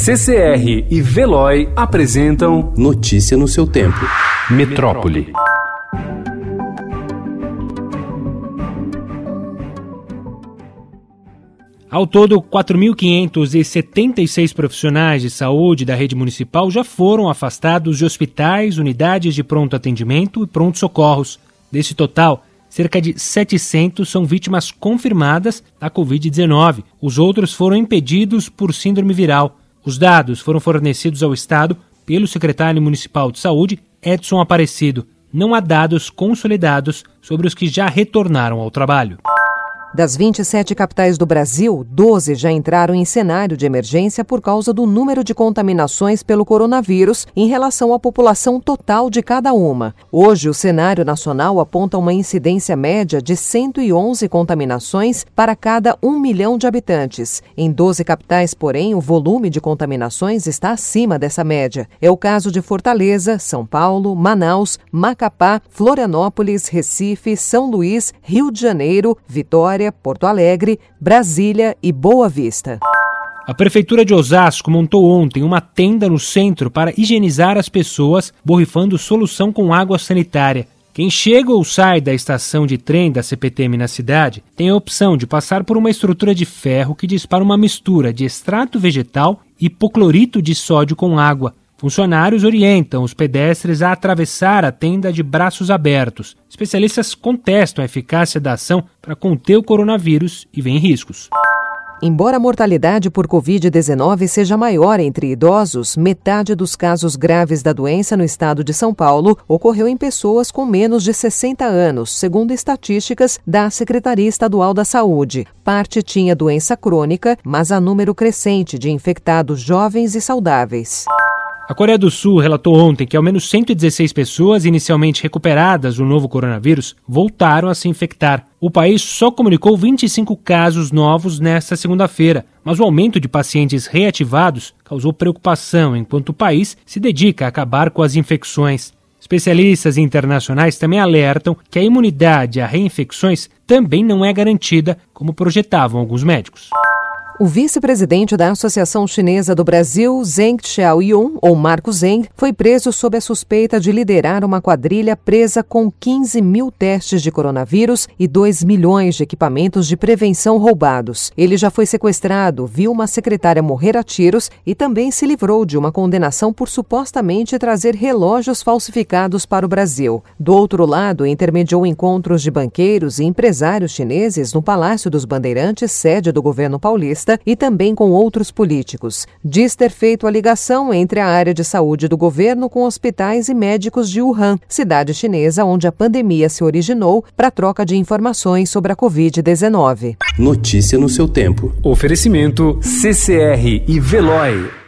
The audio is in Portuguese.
CCR e Veloy apresentam Notícia no seu tempo. Metrópole. Ao todo, 4.576 profissionais de saúde da rede municipal já foram afastados de hospitais, unidades de pronto atendimento e pronto-socorros. Desse total, cerca de 700 são vítimas confirmadas da Covid-19. Os outros foram impedidos por síndrome viral. Os dados foram fornecidos ao Estado pelo secretário municipal de saúde, Edson Aparecido. Não há dados consolidados sobre os que já retornaram ao trabalho. Das 27 capitais do Brasil, 12 já entraram em cenário de emergência por causa do número de contaminações pelo coronavírus em relação à população total de cada uma. Hoje, o cenário nacional aponta uma incidência média de 111 contaminações para cada 1 milhão de habitantes. Em 12 capitais, porém, o volume de contaminações está acima dessa média. É o caso de Fortaleza, São Paulo, Manaus, Macapá, Florianópolis, Recife, São Luís, Rio de Janeiro, Vitória. Vitória, Porto Alegre, Brasília e Boa Vista. A Prefeitura de Osasco montou ontem uma tenda no centro para higienizar as pessoas, borrifando solução com água sanitária. Quem chega ou sai da estação de trem da CPTM na cidade tem a opção de passar por uma estrutura de ferro que dispara uma mistura de extrato vegetal e hipoclorito de sódio com água. Funcionários orientam os pedestres a atravessar a tenda de braços abertos. Especialistas contestam a eficácia da ação para conter o coronavírus e veem riscos. Embora a mortalidade por Covid-19 seja maior entre idosos, metade dos casos graves da doença no estado de São Paulo ocorreu em pessoas com menos de 60 anos, segundo estatísticas da Secretaria Estadual da Saúde. Parte tinha doença crônica, mas há número crescente de infectados jovens e saudáveis. A Coreia do Sul relatou ontem que ao menos 116 pessoas inicialmente recuperadas do novo coronavírus voltaram a se infectar. O país só comunicou 25 casos novos nesta segunda-feira, mas o aumento de pacientes reativados causou preocupação enquanto o país se dedica a acabar com as infecções. Especialistas internacionais também alertam que a imunidade a reinfecções também não é garantida, como projetavam alguns médicos. O vice-presidente da Associação Chinesa do Brasil, Zeng Xiaoyun, ou Marco Zeng, foi preso sob a suspeita de liderar uma quadrilha presa com 15 mil testes de coronavírus e 2 milhões de equipamentos de prevenção roubados. Ele já foi sequestrado, viu uma secretária morrer a tiros e também se livrou de uma condenação por supostamente trazer relógios falsificados para o Brasil. Do outro lado, intermediou encontros de banqueiros e empresários chineses no Palácio dos Bandeirantes, sede do governo paulista e também com outros políticos. Diz ter feito a ligação entre a área de saúde do governo com hospitais e médicos de Wuhan, cidade chinesa onde a pandemia se originou, para troca de informações sobre a Covid-19. Notícia no seu tempo. Oferecimento CCR e Veloy.